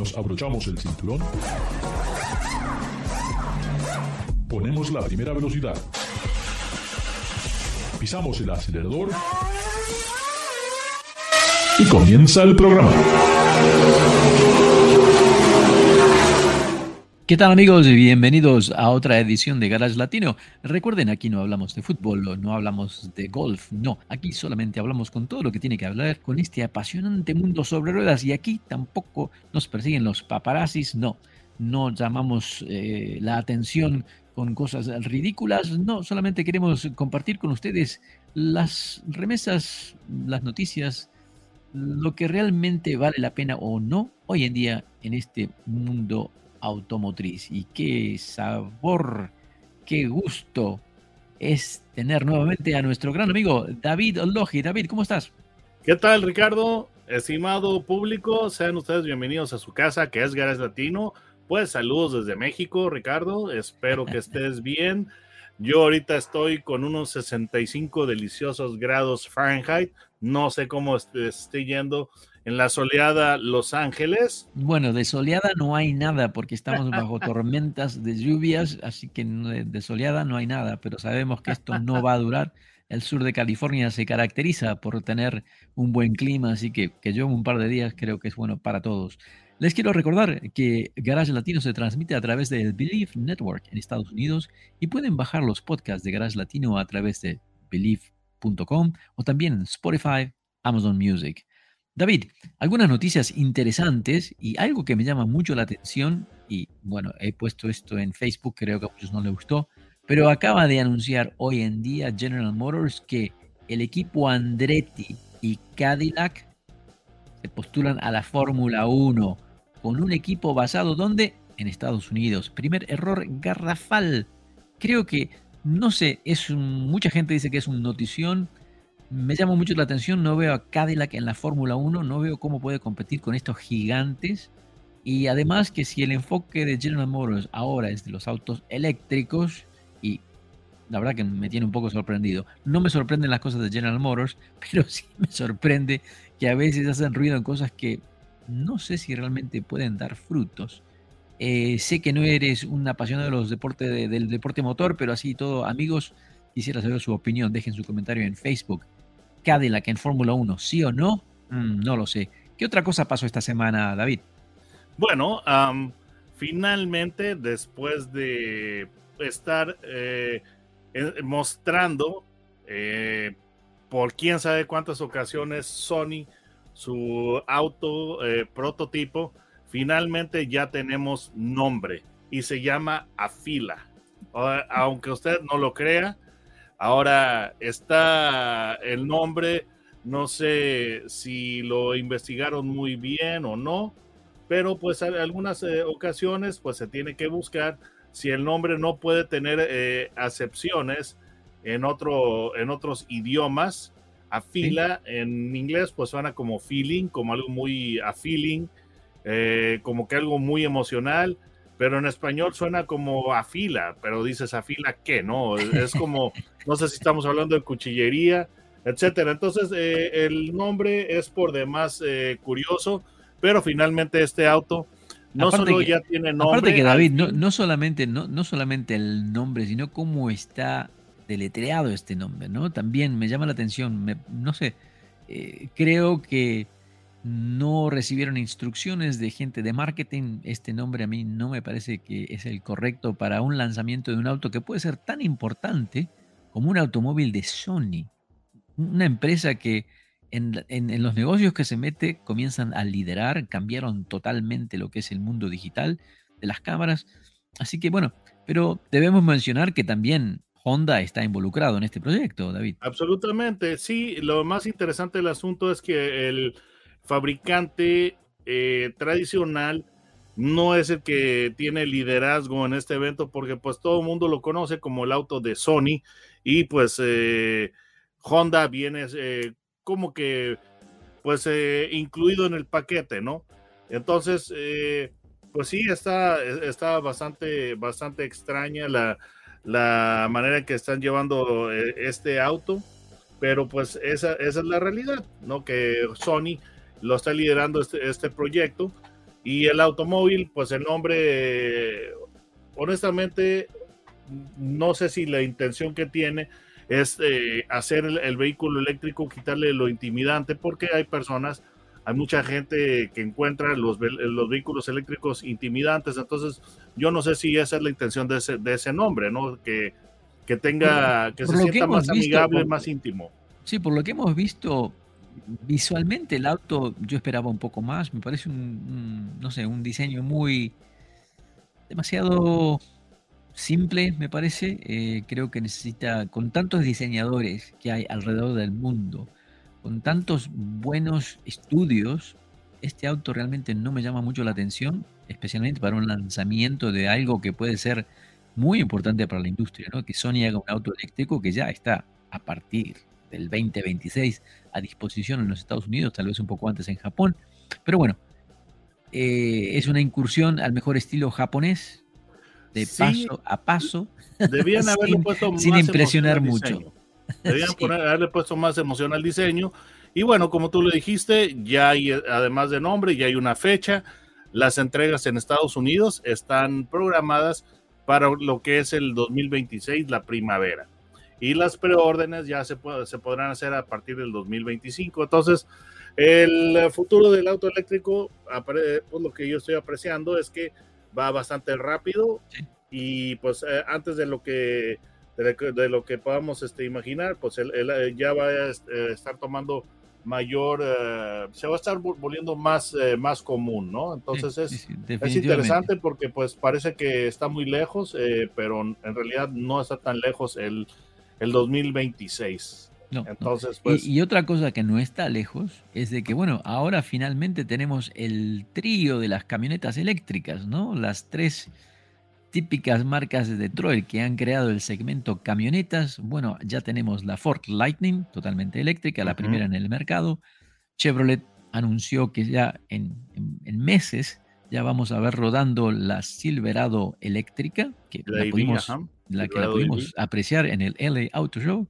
nos abrochamos el cinturón. Ponemos la primera velocidad. Pisamos el acelerador. Y comienza el programa. ¿Qué tal amigos? Bienvenidos a otra edición de Garage Latino. Recuerden, aquí no hablamos de fútbol, no hablamos de golf, no, aquí solamente hablamos con todo lo que tiene que hablar con este apasionante mundo sobre ruedas y aquí tampoco nos persiguen los paparazzis, no, no llamamos eh, la atención con cosas ridículas, no, solamente queremos compartir con ustedes las remesas, las noticias, lo que realmente vale la pena o no hoy en día en este mundo automotriz. Y qué sabor, qué gusto es tener nuevamente a nuestro gran amigo David Logi. David, ¿cómo estás? ¿Qué tal, Ricardo? Estimado público, sean ustedes bienvenidos a su casa, que es Garage Latino. Pues saludos desde México, Ricardo. Espero que estés bien. Yo ahorita estoy con unos 65 deliciosos grados Fahrenheit. No sé cómo esté yendo en la soleada Los Ángeles. Bueno, de soleada no hay nada porque estamos bajo tormentas de lluvias, así que de soleada no hay nada, pero sabemos que esto no va a durar. El sur de California se caracteriza por tener un buen clima, así que que yo un par de días creo que es bueno para todos. Les quiero recordar que Garage Latino se transmite a través del Believe Network en Estados Unidos y pueden bajar los podcasts de Garage Latino a través de believe.com o también Spotify, Amazon Music. David, algunas noticias interesantes y algo que me llama mucho la atención, y bueno, he puesto esto en Facebook, creo que a muchos no les gustó, pero acaba de anunciar hoy en día General Motors que el equipo Andretti y Cadillac se postulan a la Fórmula 1 con un equipo basado donde? En Estados Unidos. Primer error garrafal. Creo que, no sé, es mucha gente dice que es un notición me llama mucho la atención, no veo a Cadillac en la Fórmula 1, no veo cómo puede competir con estos gigantes. Y además que si el enfoque de General Motors ahora es de los autos eléctricos, y la verdad que me tiene un poco sorprendido, no me sorprenden las cosas de General Motors, pero sí me sorprende que a veces hacen ruido en cosas que no sé si realmente pueden dar frutos. Eh, sé que no eres un apasionado de los deportes del deporte motor, pero así todo, amigos, quisiera saber su opinión. Dejen su comentario en Facebook, Cadillac en Fórmula 1, ¿sí o no? Mm, no lo sé. ¿Qué otra cosa pasó esta semana, David? Bueno, finalmente, después de estar eh, mostrando eh, por quién sabe cuántas ocasiones Sony su auto eh, prototipo, finalmente ya tenemos nombre y se llama Afila. Aunque usted no lo crea, Ahora está el nombre, no sé si lo investigaron muy bien o no, pero pues en algunas eh, ocasiones pues se tiene que buscar si el nombre no puede tener eh, acepciones en, otro, en otros idiomas. Afila en inglés pues suena como feeling, como algo muy a feeling, eh, como que algo muy emocional pero en español suena como afila, pero dices afila qué, ¿no? Es como, no sé si estamos hablando de cuchillería, etcétera. Entonces, eh, el nombre es por demás eh, curioso, pero finalmente este auto no solo ya tiene nombre. Aparte que David, no, solamente, no, no solamente el nombre, sino cómo está deletreado este nombre, ¿no? También me llama la atención, no sé, eh, creo que no recibieron instrucciones de gente de marketing. Este nombre a mí no me parece que es el correcto para un lanzamiento de un auto que puede ser tan importante como un automóvil de Sony. Una empresa que en, en, los negocios que se mete comienzan a liderar, cambiaron totalmente lo que es el mundo digital de las cámaras. Así que bueno, pero debemos mencionar que también Honda está involucrado en este proyecto, David. Absolutamente, sí. Lo más interesante del asunto es que el fabricante eh, tradicional no es el que tiene liderazgo en este evento porque pues todo el mundo lo conoce como el auto de Sony y pues eh, Honda viene eh, como que pues incluido en el paquete, ¿no? Entonces, pues sí, está, está bastante, bastante extraña la, la manera en que están llevando este auto, pero pues esa, esa es la realidad, ¿no? Que Sony lo está liderando este, este proyecto. Y el automóvil, pues el nombre, honestamente, no sé si la intención que tiene es eh, hacer el, vehículo eléctrico, quitarle lo intimidante, porque hay personas, hay mucha gente que encuentra los vehículos eléctricos intimidantes, entonces yo no sé si esa es la intención de ese, de ese nombre, ¿no? Que, que tenga, que se sienta más amigable, más íntimo. Sí, por lo que hemos visto, visualmente el auto yo esperaba un poco más. Me parece un, no sé, un diseño muy demasiado simple, me parece. Eh, creo que necesita, con tantos diseñadores que hay alrededor del mundo, con tantos buenos estudios, este auto realmente no me llama mucho la atención, especialmente para un lanzamiento de algo que puede ser muy importante para la industria, ¿no? Que Sony haga un auto eléctrico que ya está a partir del 2026 a disposición en los Estados Unidos, tal vez un poco antes en Japón. Pero bueno, eh, es una incursión al mejor estilo japonés, de paso a paso. Debían haberle sin, puesto sin impresionar mucho. Debían haberle puesto más emoción al diseño. Y bueno, como tú lo dijiste, ya hay, además de nombre, ya hay una fecha. Las entregas en Estados Unidos están programadas para lo que es el 2026, la primavera y las preórdenes ya se, se podrán hacer a partir del 2025. Entonces, el futuro del auto eléctrico, pues lo que yo estoy apreciando es que va bastante rápido y pues eh, antes de lo que de, lo que podamos este, imaginar, pues él, eh, ya va a este, estar tomando mayor, eh, se va a estar volviendo más, más común, ¿no? Entonces es, es, interesante porque pues parece que está muy lejos, pero en realidad no está tan lejos el, el 2026. Entonces, pues... y, otra cosa que no está lejos es de que, bueno, ahora finalmente tenemos el trío de las camionetas eléctricas, ¿no? Las tres típicas marcas de Detroit que han creado el segmento camionetas. Bueno, ya tenemos la Ford Lightning, totalmente eléctrica, la primera en el mercado. Chevrolet anunció que ya en, meses ya vamos a ver rodando la Silverado eléctrica, que la, pudimos, la que la pudimos apreciar en el LA Auto Show.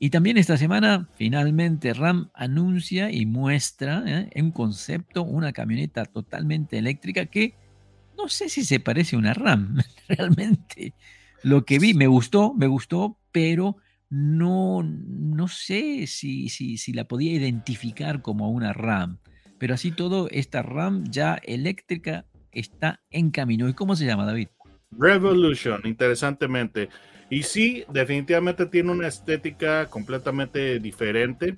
Y también esta semana, finalmente, RAM anuncia y muestra ¿eh? en concepto una camioneta totalmente eléctrica que no sé si se parece a una RAM, realmente. Lo que vi me gustó, me gustó, pero no, no sé si, si, si la podía identificar como una RAM. Pero así todo, esta RAM ya eléctrica está en camino. ¿Y cómo se llama, David? Revolution, interesantemente. Y sí, definitivamente tiene una estética completamente diferente.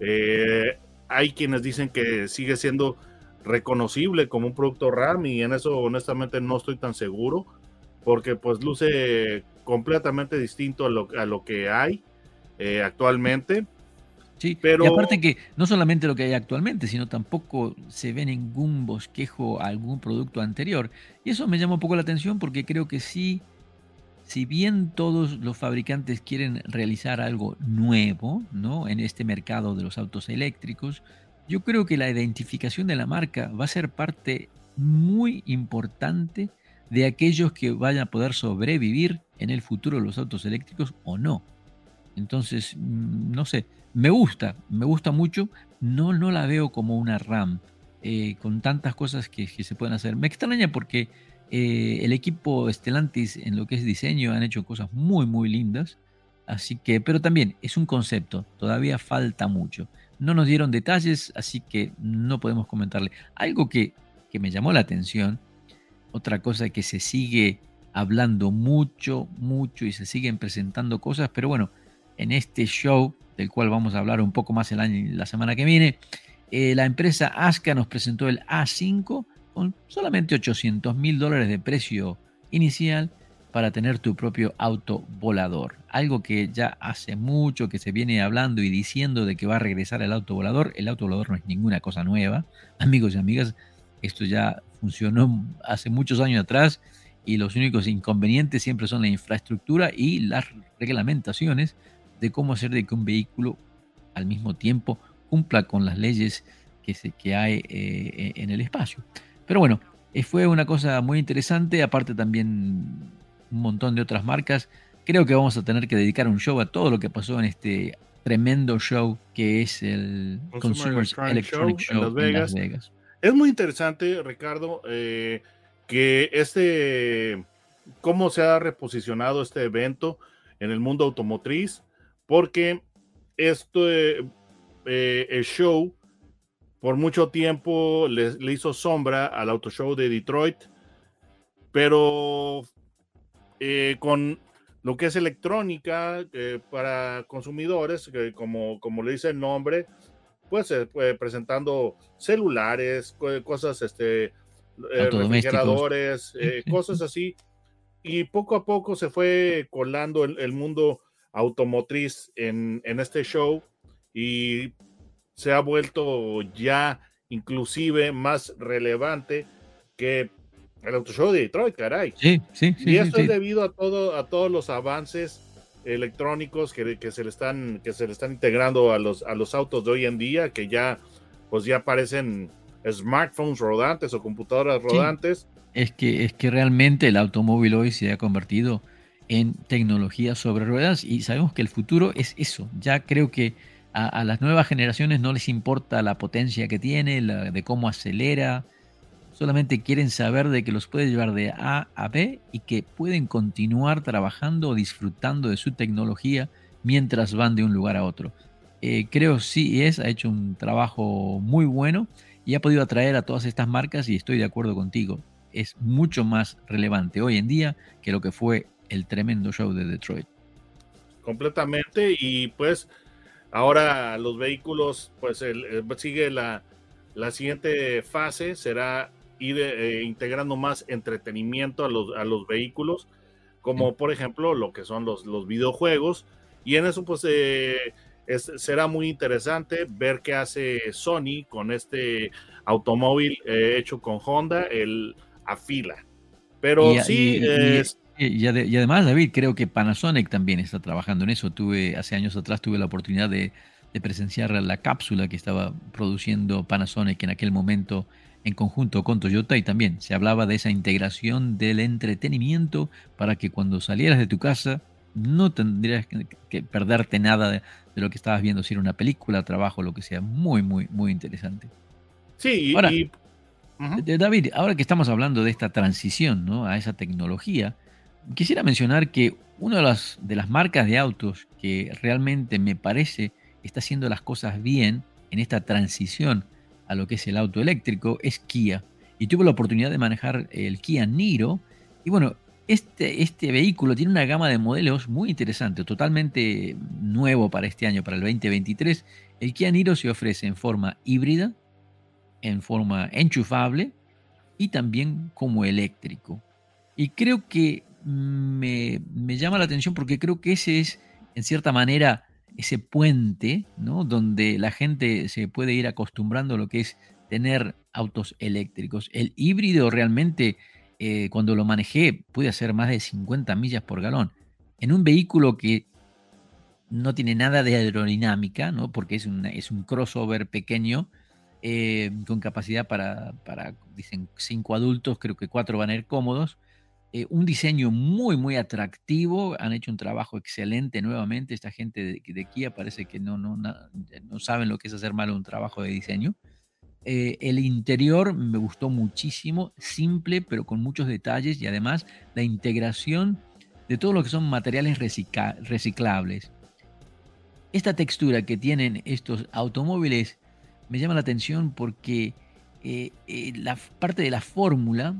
Eh, hay quienes dicen que sigue siendo reconocible como un producto RAM y en eso honestamente no estoy tan seguro porque pues luce completamente distinto a lo, a lo que hay eh, actualmente. Sí, pero... y aparte que no solamente lo que hay actualmente, sino tampoco se ve ningún bosquejo a algún producto anterior. Y eso me llama un poco la atención porque creo que sí, si bien todos los fabricantes quieren realizar algo nuevo ¿no? en este mercado de los autos eléctricos, yo creo que la identificación de la marca va a ser parte muy importante de aquellos que vayan a poder sobrevivir en el futuro de los autos eléctricos o no. Entonces, mm, no sé, me gusta, me gusta mucho. No, no la veo como una RAM eh, con tantas cosas que, se pueden hacer. Me extraña porque eh, el equipo Stellantis en lo que es diseño han hecho cosas muy, muy lindas. Así que, pero también es un concepto, todavía falta mucho. No nos dieron detalles, así que no podemos comentarle. Algo que, que me llamó la atención, otra cosa que se sigue hablando mucho, mucho y se siguen presentando cosas, pero bueno, en este show, del cual vamos a hablar un poco más el año, la semana que viene, eh, la empresa Aska nos presentó el A5 con solamente 800 mil dólares de precio inicial para tener tu propio auto volador. Algo que ya hace mucho que se viene hablando y diciendo de que va a regresar el auto volador. El auto volador no es ninguna cosa nueva. Amigos y amigas, esto ya funcionó hace muchos años atrás y los únicos inconvenientes siempre son la infraestructura y las reglamentaciones de cómo hacer de que un vehículo al mismo tiempo cumpla con las leyes que, se, que hay eh, en el espacio. Pero bueno, eh, fue una cosa muy interesante, aparte también un montón de otras marcas. Creo que vamos a tener que dedicar un show a todo lo que pasó en este tremendo show que es el Consumer, Electronic, Show, en, Las Vegas. Es muy interesante, Ricardo, eh, que este, cómo se ha reposicionado este evento en el mundo automotriz, porque esto, eh, el show por mucho tiempo le, le, hizo sombra al Auto Show de Detroit, pero eh, con lo que es electrónica eh, para consumidores, que como, como le dice el nombre, pues eh, presentando celulares, cosas, este, refrigeradores, cosas así. Y poco a poco se fue colando el, el mundo automotriz en, en, este show y se ha vuelto ya inclusive más relevante que el Auto Show de Detroit, caray. Sí, sí, sí. Y esto es debido a todo, a todos los avances electrónicos que, que, se le están, que se le están integrando a los, a los autos de hoy en día, que ya, pues ya parecen smartphones rodantes o computadoras rodantes. Es que, es que realmente el automóvil hoy se ha convertido en tecnología sobre ruedas y sabemos que el futuro es eso. Ya creo que a, a las nuevas generaciones no les importa la potencia que tiene, la, de cómo acelera, solamente quieren saber de que los puede llevar de A a B y que pueden continuar trabajando o disfrutando de su tecnología mientras van de un lugar a otro. Eh, creo sí es, ha hecho un trabajo muy bueno y ha podido atraer a todas estas marcas y estoy de acuerdo contigo. Es mucho más relevante hoy en día que lo que fue el tremendo show de Detroit. Completamente y pues ahora los vehículos, pues sigue la, la siguiente fase, será ir eh, integrando más entretenimiento a los, a los vehículos, como por ejemplo lo que son los, los videojuegos. Y en eso pues eh, será muy interesante ver qué hace Sony con este automóvil eh, hecho con Honda, el Afila. Pero sí... Y, además, David, creo que Panasonic también está trabajando en eso. Tuve, hace años atrás tuve la oportunidad de, de presenciar la cápsula que estaba produciendo Panasonic en aquel momento en conjunto con Toyota y también se hablaba de esa integración del entretenimiento para que cuando salieras de tu casa no tendrías que perderte nada de, lo que estabas viendo, si era una película, trabajo, lo que sea. Muy, muy, muy interesante. Sí, ahora, David, ahora que estamos hablando de esta transición ¿no? a esa tecnología, quisiera mencionar que una de las, de las marcas de autos que realmente me parece está haciendo las cosas bien en esta transición a lo que es el auto eléctrico es Kia. Y tuve la oportunidad de manejar el Kia Niro. Y bueno, este, este vehículo tiene una gama de modelos muy interesante, totalmente nuevo para este año, para el 2023. El Kia Niro se ofrece en forma híbrida, en forma enchufable y también como eléctrico. Y creo que me, me llama la atención porque creo que ese es, en cierta manera, ese puente, ¿no? Donde la gente se puede ir acostumbrando a lo que es tener autos eléctricos. El híbrido realmente, eh, cuando lo manejé, pude hacer más de 50 millas por galón. En un vehículo que no tiene nada de aerodinámica, ¿no? Porque es, es un crossover pequeño, eh, con capacidad para, para, dicen, cinco adultos, creo que cuatro van a ir cómodos. Eh, un diseño muy, muy atractivo. Han hecho un trabajo excelente nuevamente. Esta gente de, Kia parece que no, no, no, saben lo que es hacer mal un trabajo de diseño. Eh, el interior me gustó muchísimo, simple, pero con muchos detalles y además la integración de todo lo que son materiales reciclables. esta textura que tienen estos automóviles me llama la atención porque eh, la parte de la fórmula,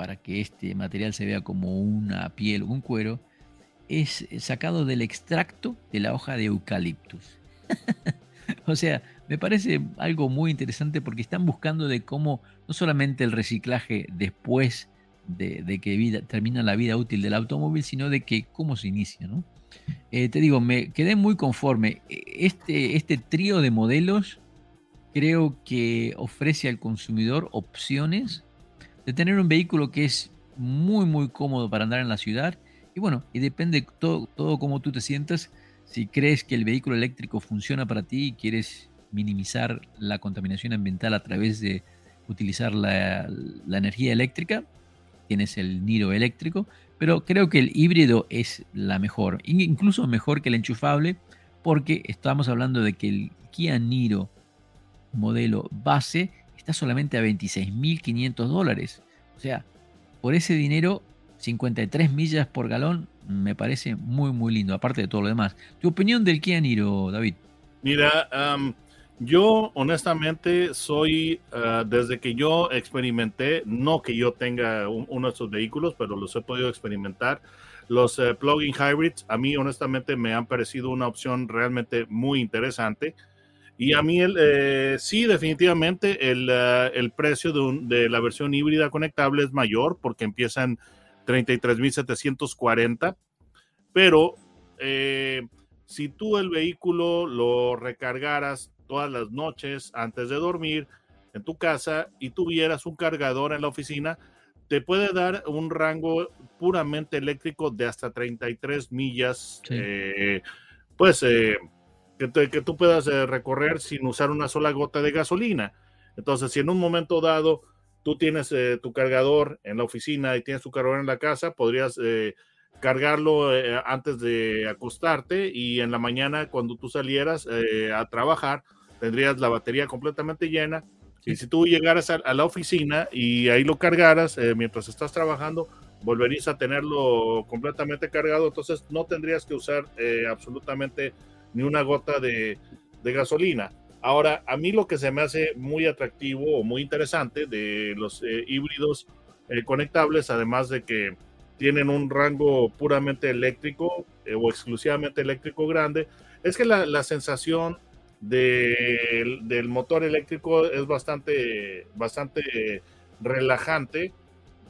para que este material se vea como una piel o un cuero, es sacado del extracto de la hoja de eucaliptus. o sea, me parece algo muy interesante porque están buscando de cómo no solamente el reciclaje después de, que termina la vida útil del automóvil, sino de que cómo se inicia, ¿no? Eh, te digo, me quedé muy conforme. Este, este trío de modelos creo que ofrece al consumidor opciones de tener un vehículo que es muy, muy cómodo para andar en la ciudad. Y bueno, y depende todo, todo cómo tú te sientas. Si crees que el vehículo eléctrico funciona para ti y quieres minimizar la contaminación ambiental a través de utilizar la, la energía eléctrica, tienes el Niro eléctrico, pero creo que el híbrido es la mejor, incluso mejor que el enchufable, porque estamos hablando de que el Kia Niro modelo base está solamente a 26.500 dólares. O sea, por ese dinero, 53 millas por galón me parece muy, muy lindo, aparte de todo lo demás. ¿Tu opinión del Kia Niro, David? Mira, yo honestamente soy, ah, desde que yo experimenté, no que yo tenga uno de estos vehículos, pero los he podido experimentar, los uh, plug-in hybrids a mí honestamente me han parecido una opción realmente muy interesante. Y a mí el, eh, sí, definitivamente el, ah, el precio de, de, la versión híbrida conectable es mayor porque empiezan 33.740, pero eh, si tú el vehículo lo recargaras todas las noches antes de dormir en tu casa y tuvieras un cargador en la oficina, te puede dar un rango puramente eléctrico de hasta 33 millas, eh, pues eh, que, que, tú puedas eh, recorrer sin usar una sola gota de gasolina. Entonces, si en un momento dado tú tienes tu cargador en la oficina y tienes tu cargador en la casa, podrías cargarlo antes de acostarte y en la mañana cuando tú salieras a trabajar, tendrías la batería completamente llena. Y si tú llegaras a, la oficina y ahí lo cargaras eh, mientras estás trabajando, volverías a tenerlo completamente cargado. Entonces no tendrías que usar eh, absolutamente ni una gota de, gasolina. Ahora, a mí lo que se me hace muy atractivo o muy interesante de los eh, híbridos conectables, además de que tienen un rango puramente eléctrico o exclusivamente eléctrico grande, es que la, la sensación del motor eléctrico es bastante, bastante relajante,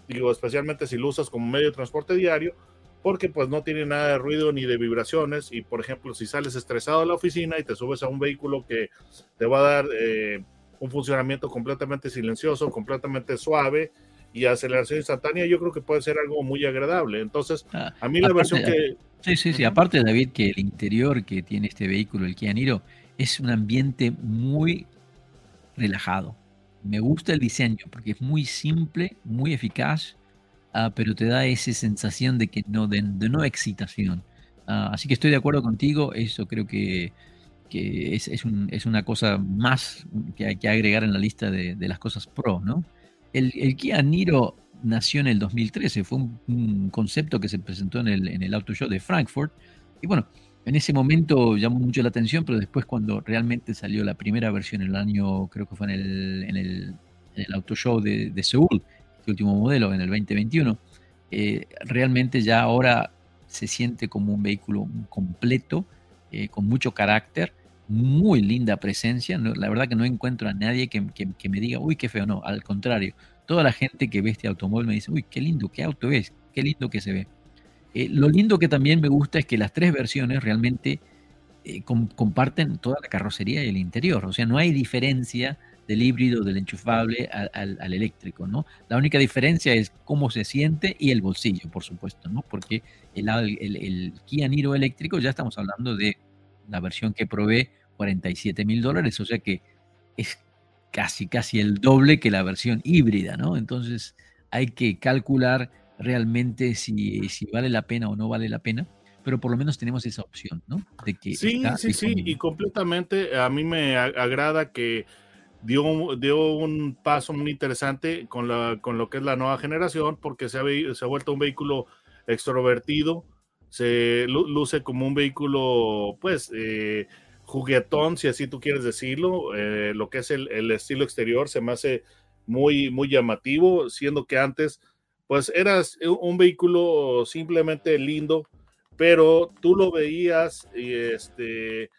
digo, especialmente si lo usas como medio de transporte diario, porque pues no tiene nada de ruido ni de vibraciones y por ejemplo si sales estresado de la oficina y te subes a un vehículo que te va a dar eh, un funcionamiento completamente silencioso, completamente suave y aceleración instantánea, yo creo que puede ser algo muy agradable. Entonces, ah, a mí la versión que... Sí, sí, sí, aparte David que el interior que tiene este vehículo, el Kia Niro, es un ambiente muy relajado. Me gusta el diseño porque es muy simple, muy eficaz, ah, pero te da esa sensación de que no, de, no excitación. Ah, así que estoy de acuerdo contigo, eso creo que, es, una cosa más que hay que agregar en la lista de, las cosas pro, ¿no? El, Kia Niro nació en el 2013, fue un, concepto que se presentó en el, en el Auto Show de Frankfurt, y bueno, en ese momento llamó mucho la atención, pero después cuando realmente salió la primera versión en el año, creo que fue en el, en el, Auto Show de, Seúl, este último modelo, en el 2021, eh, realmente ya ahora se siente como un vehículo completo, eh, con mucho carácter, muy linda presencia. la verdad que no encuentro a nadie que, que, me diga, uy, qué feo, no, al contrario. Toda la gente que ve este automóvil me dice, uy, qué lindo, qué auto es, qué lindo que se ve. Eh, lo lindo que también me gusta es que las tres versiones realmente eh, comparten toda la carrocería y el interior. O sea, no hay diferencia del híbrido, del enchufable al, eléctrico, ¿no? La única diferencia es cómo se siente y el bolsillo, por supuesto, ¿no? Porque el, el, Kia Niro eléctrico ya estamos hablando de la versión que provee 47 mil dólares, o sea que es casi, casi el doble que la versión híbrida, ¿no? Entonces hay que calcular realmente si, si vale la pena o no vale la pena, pero por lo menos tenemos esa opción, ¿no? De que sí, sí, sí, y completamente a mí me agrada que dio, dio un paso muy interesante con, la, con lo que es la nueva generación, porque se ha, se ha vuelto un vehículo extrovertido, se luce como un vehículo, pues, eh, juguetón, si así tú quieres decirlo. Eh, lo que es el, estilo exterior se me hace muy, muy llamativo, siendo que antes, pues, eras un vehículo simplemente lindo, pero tú lo veías y este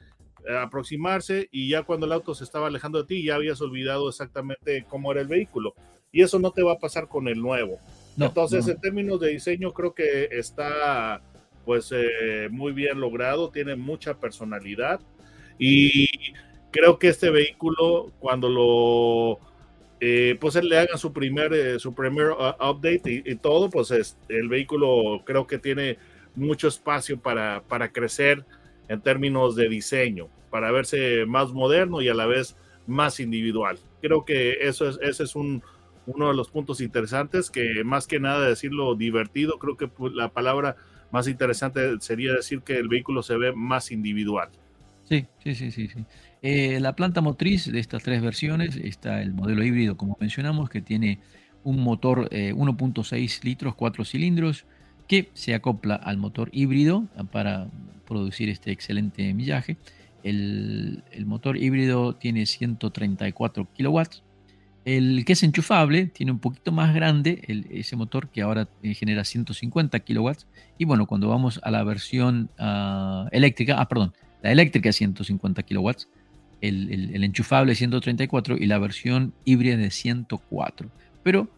aproximarse y ya cuando el auto se estaba alejando de ti ya habías olvidado exactamente cómo era el vehículo. Y eso no te va a pasar con el nuevo. Entonces, en términos de diseño, creo que está pues eh, muy bien logrado, tiene mucha personalidad. Y creo que este vehículo cuando lo eh, pues le hagan su primer eh, su primer uh, update y, todo, pues es, el vehículo creo que tiene mucho espacio para, para crecer en términos de diseño, para verse más moderno y a la vez más individual. Creo que eso es, ese es un, uno de los puntos interesantes, que más que nada decirlo divertido, creo que la palabra más interesante sería decir que el vehículo se ve más individual. Sí, sí, sí, sí. sí. Eh, la planta motriz de estas tres versiones está el modelo híbrido, como mencionamos, que tiene un motor 1.6 eh, litros, 4 cilindros, que se acopla al motor híbrido para producir este excelente millaje. El, motor híbrido tiene 134 kilowatts el que es enchufable tiene un poquito más grande ese motor que ahora eh, genera 150 kilowatts. Y bueno, cuando vamos a la versión ah, eléctrica, ah, perdón, la eléctrica es 150 kilowatts, el, el, enchufable 134 y la versión híbrida de 104. Pero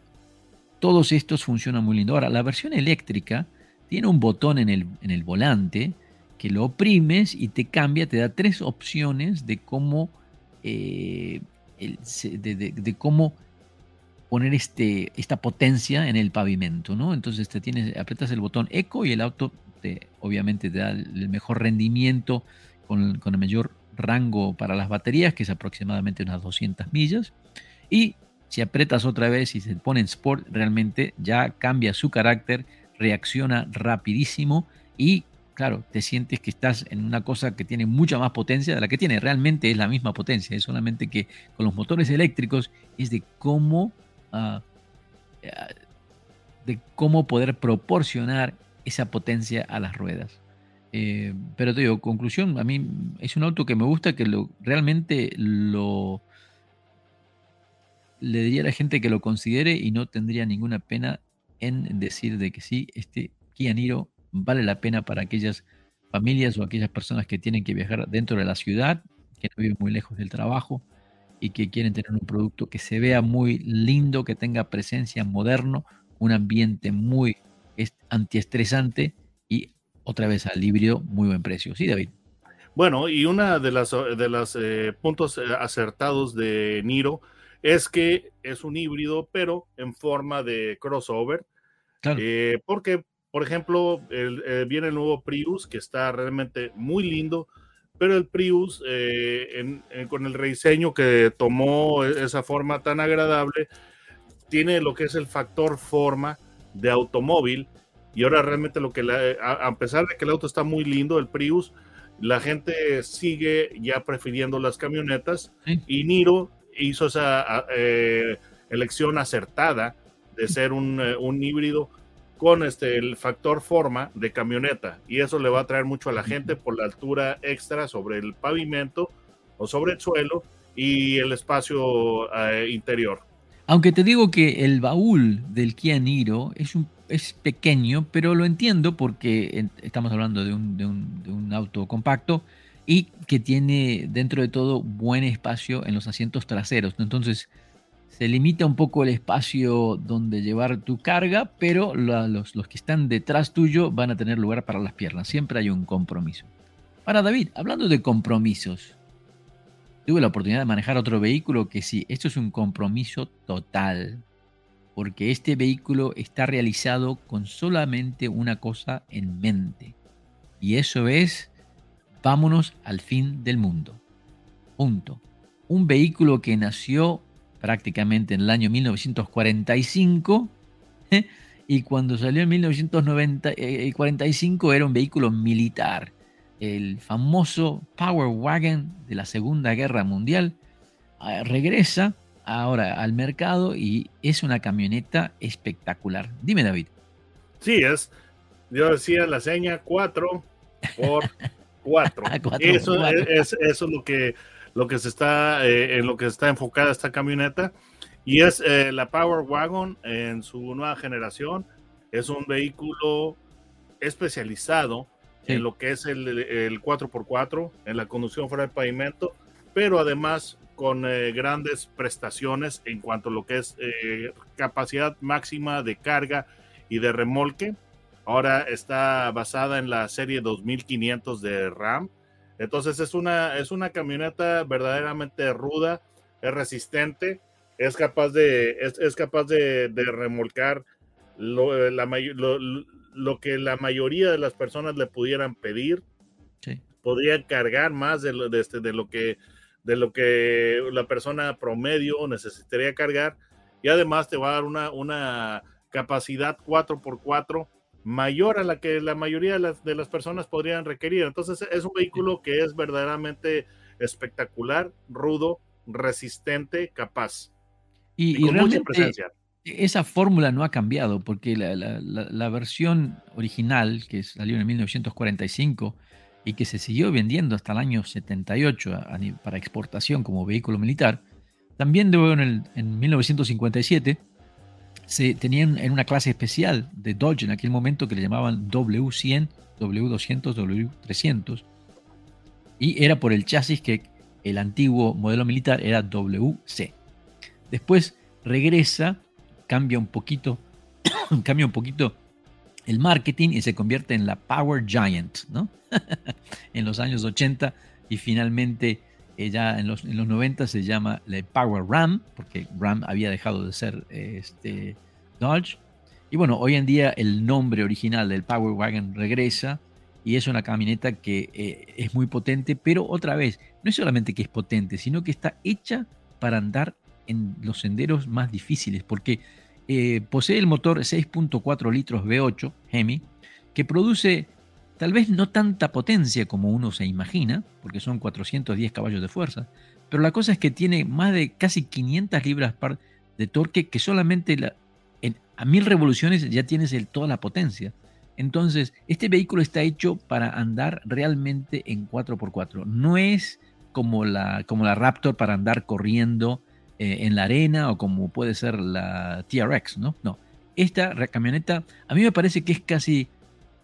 todos estos funcionan muy lindo. Ahora, la versión eléctrica tiene un botón en el, en el volante que lo oprimes y te cambia, te da tres opciones de cómo eh, de, cómo poner este, esta potencia en el pavimento, ¿no? Entonces te tienes, apretas el botón eco y el auto te, obviamente te da el mejor rendimiento con, con el mayor rango para las baterías, que es aproximadamente unas 200 millas. Y si apretas otra vez y se pone en Sport, realmente ya cambia su carácter, reacciona rapidísimo y claro, te sientes que estás en una cosa que tiene mucha más potencia de la que tiene. Realmente es la misma potencia, es solamente que con los motores eléctricos es de cómo, ah, de cómo poder proporcionar esa potencia a las ruedas. Eh, pero te digo, conclusión, a mí es un auto que me gusta, que lo, realmente lo... Le diría a la gente que lo considere y no tendría ninguna pena en decir de que sí, este Kia Niro vale la pena para aquellas familias o aquellas personas que tienen que viajar dentro de la ciudad, que no viven muy lejos del trabajo y que quieren tener un producto que se vea muy lindo, que tenga presencia moderno, un ambiente muy antiestresante y otra vez al híbrido, muy buen precio. Sí, David. Bueno, y una de las de los eh, puntos eh, acertados de Niro es que es un híbrido, pero en forma de crossover. Claro. Eh, porque por ejemplo, eh, viene el nuevo Prius, que está realmente muy lindo, pero el Prius, eh, con el rediseño que tomó e, esa forma tan agradable, tiene lo que es el factor forma de automóvil. Y ahora realmente lo que, a, pesar de que el auto está muy lindo, el Prius, la gente sigue ya prefiriendo las camionetas. Y Niro hizo esa eh, elección acertada de ser un, un híbrido con este, el factor forma de camioneta y eso le va a traer mucho a la gente por la altura extra sobre el pavimento o sobre el suelo y el espacio eh, interior. Aunque te digo que el baúl del Kia Niro es, un, es pequeño, pero lo entiendo porque estamos hablando de un, de un auto compacto y que tiene dentro de todo buen espacio en los asientos traseros. Entonces, se limita un poco el espacio donde llevar tu carga, pero los, los, que están detrás tuyo van a tener lugar para las piernas. Siempre hay un compromiso. Para David, hablando de compromisos, tuve la oportunidad de manejar otro vehículo que sí, esto es un compromiso total, porque este vehículo está realizado con solamente una cosa en mente, y eso es, vámonos al fin del mundo. Punto. Un vehículo que nació prácticamente en el año 1945, ¿eh? y cuando salió en 1945 era un vehículo militar, el famoso Power Wagon de la Segunda Guerra Mundial, ah, regresa ahora al mercado y es una camioneta espectacular. Dime David. Sí, es yo decía la seña 4 por 4. eso, Es, eso es lo que, lo que se está, eh, en lo que está enfocada esta camioneta. Y es eh, la Power Wagon en su nueva generación. Es un vehículo especializado en lo que es el, el, 4x4, en la conducción fuera de pavimento, pero además con eh, grandes prestaciones en cuanto a lo que es capacidad máxima de carga y de remolque. Ahora está basada en la serie 2500 de RAM. Entonces es una, es una camioneta verdaderamente ruda, es resistente, es capaz de, es, capaz de, remolcar lo, la, lo, que la mayoría de las personas le pudieran pedir. Podría cargar más de lo, de, este, de lo que de lo que la persona promedio necesitaría cargar y además te va a dar una, una capacidad 4x4 mayor a la que la mayoría de las, de las personas podrían requerir. Entonces es un vehículo que es verdaderamente espectacular, rudo, resistente, capaz. Y, con mucha presencia. Esa fórmula no ha cambiado porque la, la, la, versión original que salió en 1945 y que se siguió vendiendo hasta el año 78 para exportación como vehículo militar, también luego en, el, en 1957 se tenían en una clase especial de Dodge en aquel momento que le llamaban W100, W200, W300. Y era por el chasis que el antiguo modelo militar era WC. Después regresa, cambia un poquito, cambia un poquito el marketing y se convierte en la Power Giant, ¿no? en los años 80 y finalmente ya en los, en los 90 se llama la Power Ram, porque Ram había dejado de ser este, Dodge. Y bueno, hoy en día el nombre original del Power Wagon regresa y es una camioneta que eh, es muy potente, pero otra vez, no es solamente que es potente, sino que está hecha para andar en los senderos más difíciles, porque eh, posee el motor 6.4 litros V8 Hemi, que produce Tal vez no tanta potencia como uno se imagina, porque son 410 caballos de fuerza, pero la cosa es que tiene más de casi 500 libras de torque que solamente a mil revoluciones ya tienes toda la potencia. Entonces, este vehículo está hecho para andar realmente en 4x4. No es como la, como la Raptor para andar corriendo eh, en la arena o como puede ser la TRX, ¿no? No. Esta camioneta a mí me parece que es casi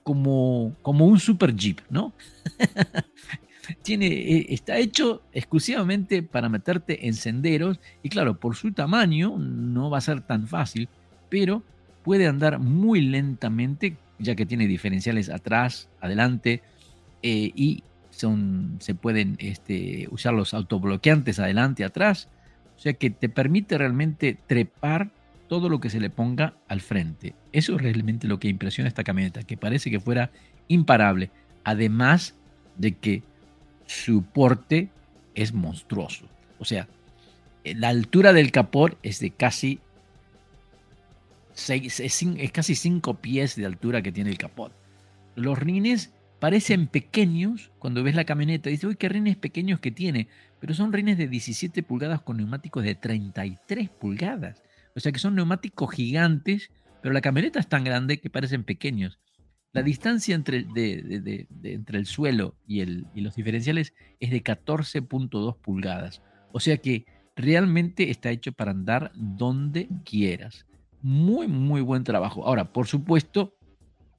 como, como un super jeep, ¿no? Tiene, eh, está hecho exclusivamente para meterte en senderos y claro, por su tamaño no va a ser tan fácil, pero puede andar muy lentamente ya que tiene diferenciales atrás, adelante eh, y son, se pueden este, usar los autobloqueantes adelante, atrás, o sea que te permite realmente trepar todo lo que se le ponga al frente. Eso es realmente lo que impresiona esta camioneta, que parece que fuera imparable, además de que su porte es monstruoso. O sea, la altura del capot es de casi seis, es, casi 5 pies de altura que tiene el capot. Los rines parecen pequeños cuando ves la camioneta. Dices, uy, qué rines pequeños que tiene. Pero son rines de 17 pulgadas con neumáticos de 33 pulgadas. O sea que son neumáticos gigantes, pero la camioneta es tan grande que parecen pequeños. La distancia entre, el suelo y, el, y los diferenciales es de 14.2 pulgadas. O sea que realmente está hecho para andar donde quieras. Muy, muy buen trabajo. Ahora, por supuesto,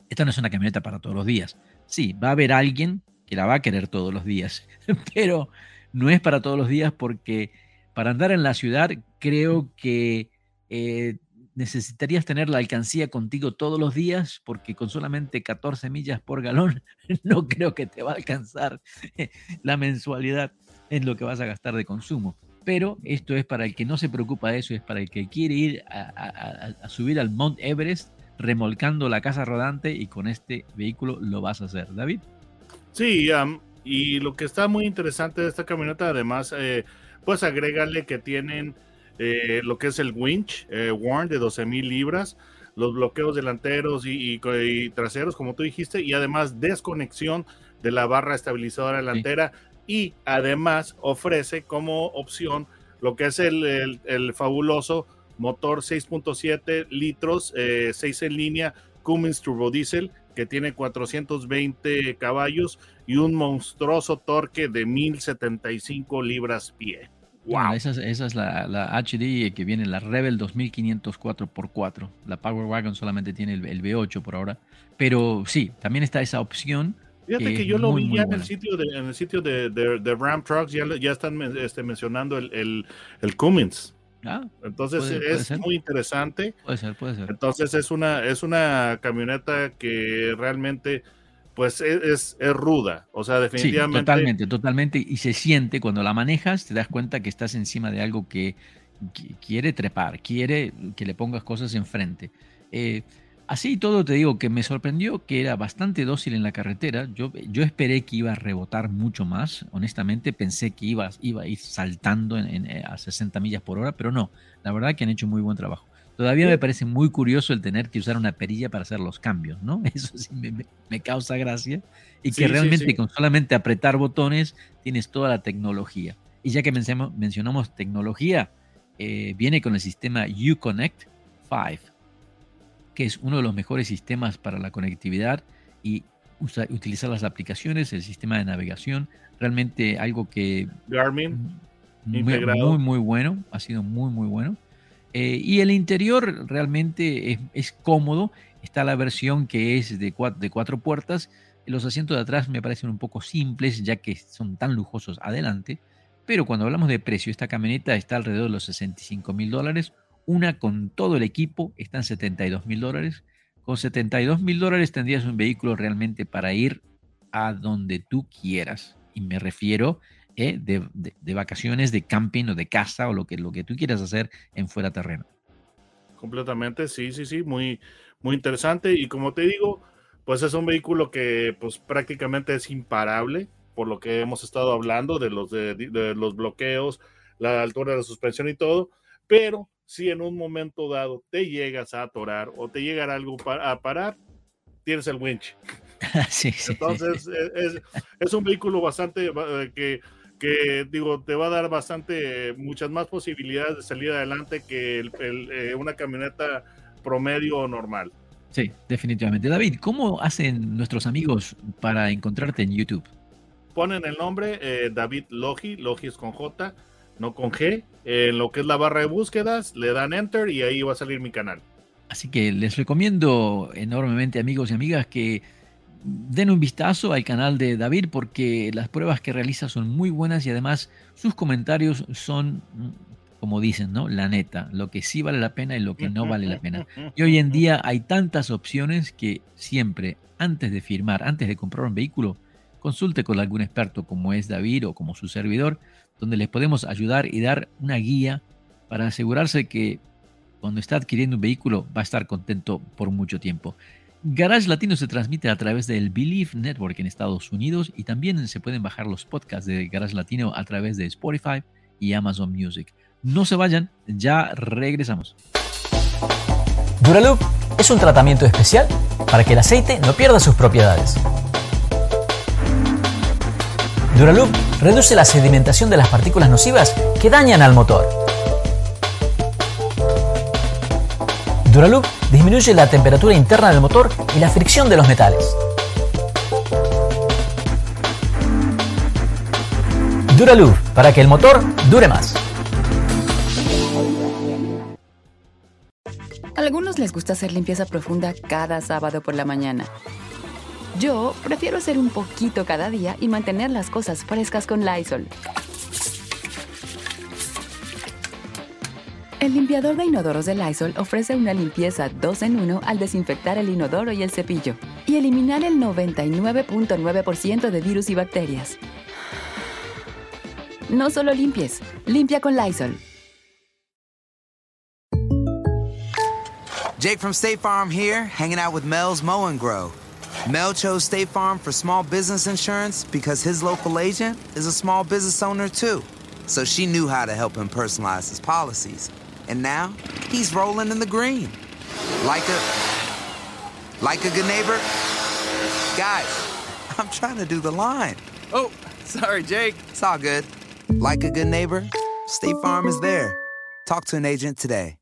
esta no es una camioneta para todos los días. Sí, va a haber alguien que la va a querer todos los días, pero no es para todos los días porque para andar en la ciudad creo que eh, necesitarías tener la alcancía contigo todos los días porque con solamente 14 millas por galón no creo que te va a alcanzar la mensualidad en lo que vas a gastar de consumo. Pero esto es para el que no se preocupa de eso, es para el que quiere ir a, subir al Mount Everest remolcando la casa rodante y con este vehículo lo vas a hacer, David. Sí, y lo que está muy interesante de esta camioneta, además, eh, pues agregarle que tienen eh, lo que es el winch eh, Warn de 12.000 libras, los bloqueos delanteros y, traseros, como tú dijiste, y además desconexión de la barra estabilizadora delantera y además ofrece como opción lo que es el, fabuloso motor 6.7 litros, 6 eh, en línea, Cummins Turbo Diesel, que tiene 420 caballos y un monstruoso torque de 1075 libras pie. Wow. esa es, la, la, HD que viene, la Rebel 2504x4. La Power Wagon solamente tiene el, V8 por ahora. Pero sí, también está esa opción. Fíjate que, yo lo vi ya en el sitio de, en el sitio de, de, Ram Trucks, ya, ya están este, mencionando el, el, el Cummins. Ah, Entonces es muy interesante. Puede ser, puede ser. Entonces es una, es una camioneta que realmente pues e, es, es, ruda. O sea, definitivamente. totalmente, totalmente. Y se siente cuando la manejas, te das cuenta que estás encima de algo que, quiere trepar, quiere que le pongas cosas enfrente. Eh, así todo te digo que me sorprendió que era bastante dócil en la carretera. Yo, yo esperé que iba a rebotar mucho más. Honestamente pensé que iba, iba a ir saltando a 60 millas por hora, pero no. La verdad que han hecho muy buen trabajo. Todavía me parece muy curioso el tener que usar una perilla para hacer los cambios, ¿no? Eso sí me, causa gracia. Y que realmente con solamente apretar botones tienes toda la tecnología. Y ya que mencionamos, tecnología, eh, viene con el sistema Uconnect 5, que es uno de los mejores sistemas para la conectividad y utilizar las aplicaciones, el sistema de navegación, realmente algo que... Garmin. Muy, muy, muy bueno, ha sido muy, muy bueno. Eh, y el interior realmente es, cómodo. Está la versión que es de cuatro, puertas. Los asientos de atrás me parecen un poco simples, ya que son tan lujosos adelante. Pero cuando hablamos de precio, esta camioneta está alrededor de los 65 mil dólares. Una con todo el equipo está en 72 mil dólares. Con 72 mil dólares tendrías un vehículo realmente para ir a donde tú quieras. Y me refiero ¿eh? de, vacaciones, de camping o de casa o lo que, lo que tú quieras hacer en fuera terreno. Completamente, sí, sí, sí, muy, muy interesante. Y como te digo, pues es un vehículo que pues prácticamente es imparable por lo que hemos estado hablando de los, de, los bloqueos, la altura de la suspensión y todo, pero si en un momento dado te llegas a atorar o te llega algo a parar, tienes el winch. sí, Entonces Es, es, un vehículo bastante eh, que que digo, te va a dar bastante, muchas más posibilidades de salir adelante que eh, una camioneta promedio normal. Sí, definitivamente. David, ¿cómo hacen nuestros amigos para encontrarte en YouTube? Ponen el nombre eh, David Logi, Logi es con J, no con G, en lo que es la barra de búsquedas, le dan enter y ahí va a salir mi canal. Así que les recomiendo enormemente, amigos y amigas, que den un vistazo al canal de David porque las pruebas que realiza son muy buenas y además sus comentarios son, como dicen, ¿no? La neta, lo que sí vale la pena y lo que no vale la pena. Y hoy en día hay tantas opciones que siempre, antes de firmar, antes de comprar un vehículo, consulte con algún experto como es David o como su servidor, donde les podemos ayudar y dar una guía para asegurarse que cuando está adquiriendo un vehículo va a estar contento por mucho tiempo. Garage Latino se transmite a través del Believe Network en Estados Unidos y también se pueden bajar los podcasts de Garage Latino a través de Spotify y Amazon Music. No se vayan, ya regresamos. Duraloop es un tratamiento especial para que el aceite no pierda sus propiedades. Duraloop reduce la sedimentación de las partículas nocivas que dañan al motor. Duraloop disminuye la temperatura interna del motor y la fricción de los metales. Duraloop, para que el motor dure más. A algunos les gusta hacer limpieza profunda cada sábado por la mañana. Yo prefiero hacer un poquito cada día y mantener las cosas frescas con Lysol. El limpiador de inodoros de Lysol ofrece una limpieza 2 en 1 al desinfectar el inodoro y el cepillo y eliminar el 99.9% de virus y bacterias. No solo limpies, limpia con Lysol. Jake from State Farm here, hanging out with Mel's Mow and Grow. Mel chose State Farm for small business insurance because his local agent is a small business owner too. So she knew how to help him personalize his policies. And now he's rolling in the green. Like a like a good neighbor. Guys, I'm trying to do the line. Oh, sorry, Jake. It's all good. Like a good neighbor, State Farm is there. Talk to an agent today.